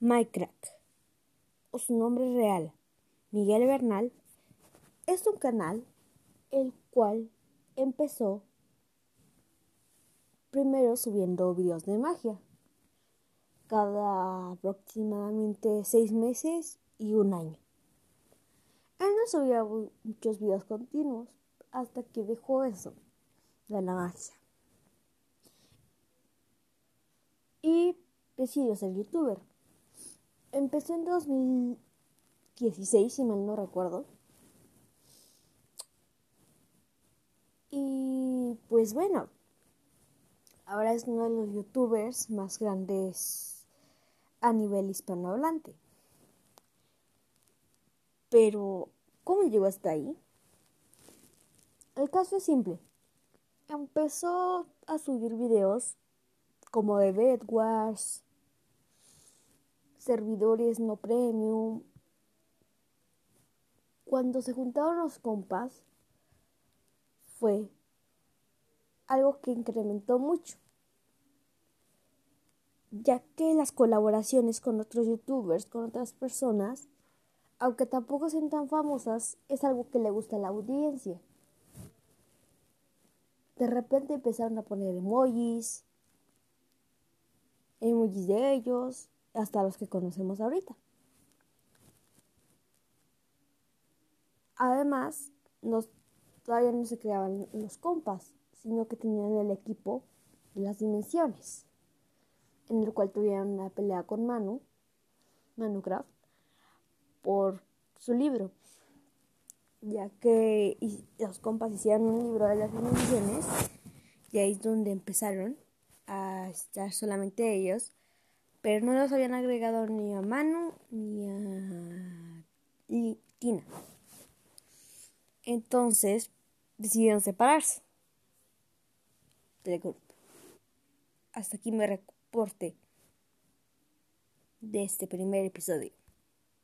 Minecraft, o su nombre real, Miguel Bernal, es un canal el cual empezó primero subiendo videos de magia, cada aproximadamente seis meses y un año. Él no subía muchos videos continuos hasta que dejó eso de la magia. Y decidió ser youtuber. Empezó en 2016, si mal no recuerdo. Y pues bueno, ahora es uno de los youtubers más grandes a nivel hispanohablante. Pero, ¿cómo llegó hasta ahí? El caso es simple. Empezó a subir videos como de Bed Wars, servidores no premium. Cuando se juntaron los compas, fue algo que incrementó mucho, ya que las colaboraciones con otros youtubers, con otras personas, aunque tampoco sean tan famosas, es algo que le gusta a la audiencia. De repente empezaron a poner emojis, emojis de ellos, hasta los que conocemos ahorita. Además, todavía no se creaban los compas, sino que tenían el equipo de las dimensiones, en el cual tuvieron una pelea con Manu, Manucraft, por su libro, ya que los compas hicieron un libro de las dimensiones, y ahí es donde empezaron a estar solamente ellos, pero no los habían agregado ni a Manu ni a Tina. Entonces decidieron separarse del grupo. Hasta aquí me reporte de este primer episodio.